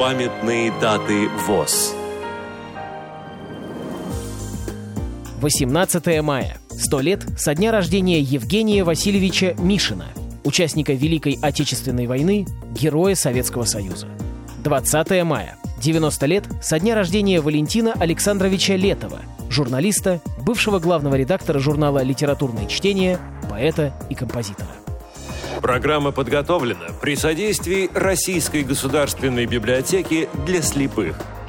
Памятные даты ВОЗ. 18 мая. Сто лет со дня рождения Евгения Васильевича Мишина, участника Великой Отечественной войны, героя Советского Союза. 20 мая. 90 лет со дня рождения Валентина Александровича Летова, журналиста, бывшего главного редактора журнала «Литературное чтение», поэта и композитора. Программа подготовлена при содействии Российской государственной библиотеки для слепых –